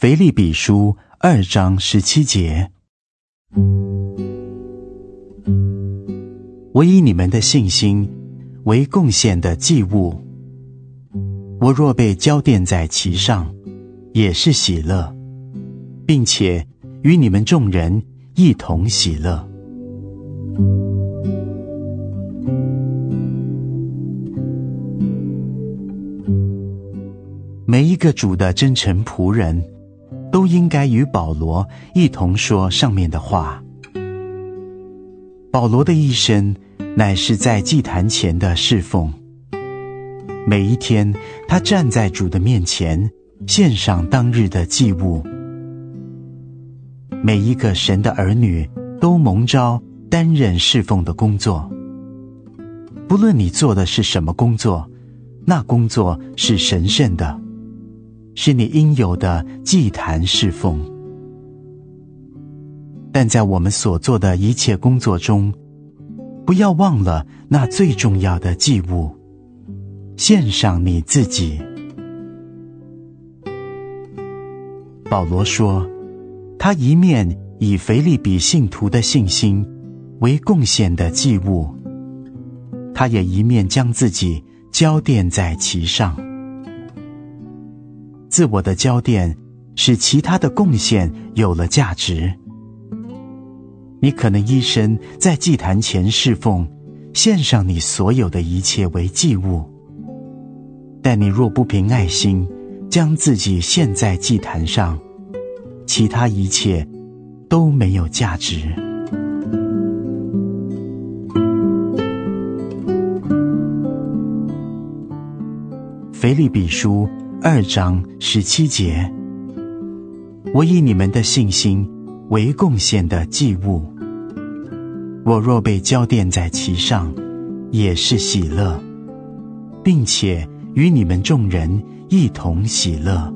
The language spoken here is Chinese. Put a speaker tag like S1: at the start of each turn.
S1: 腓立比书二章十七节：我以你们的信心为贡献的祭物，我若被浇奠在其上，也是喜乐，并且与你们众人一同喜乐。每一个主的真诚仆人，都应该与保罗一同说上面的话。保罗的一生乃是在祭坛前的侍奉。每一天，他站在主的面前，献上当日的祭物。每一个神的儿女都蒙召担任侍奉的工作。不论你做的是什么工作，那工作是神圣的。是你应有的祭坛侍奉，但在我们所做的一切工作中，不要忘了那最重要的祭物，献上你自己。保罗说，他一面以腓立比信徒的信心为贡献的祭物，他也一面将自己浇奠在其上。自我的焦点，使其他的贡献有了价值。你可能一生在祭坛前侍奉，献上你所有的一切为祭物。但你若不凭爱心，将自己献在祭坛上，其他一切都没有价值。腓利比书。二章十七节，我以你们的信心为贡献的祭物，我若被浇奠在其上，也是喜乐，并且与你们众人一同喜乐。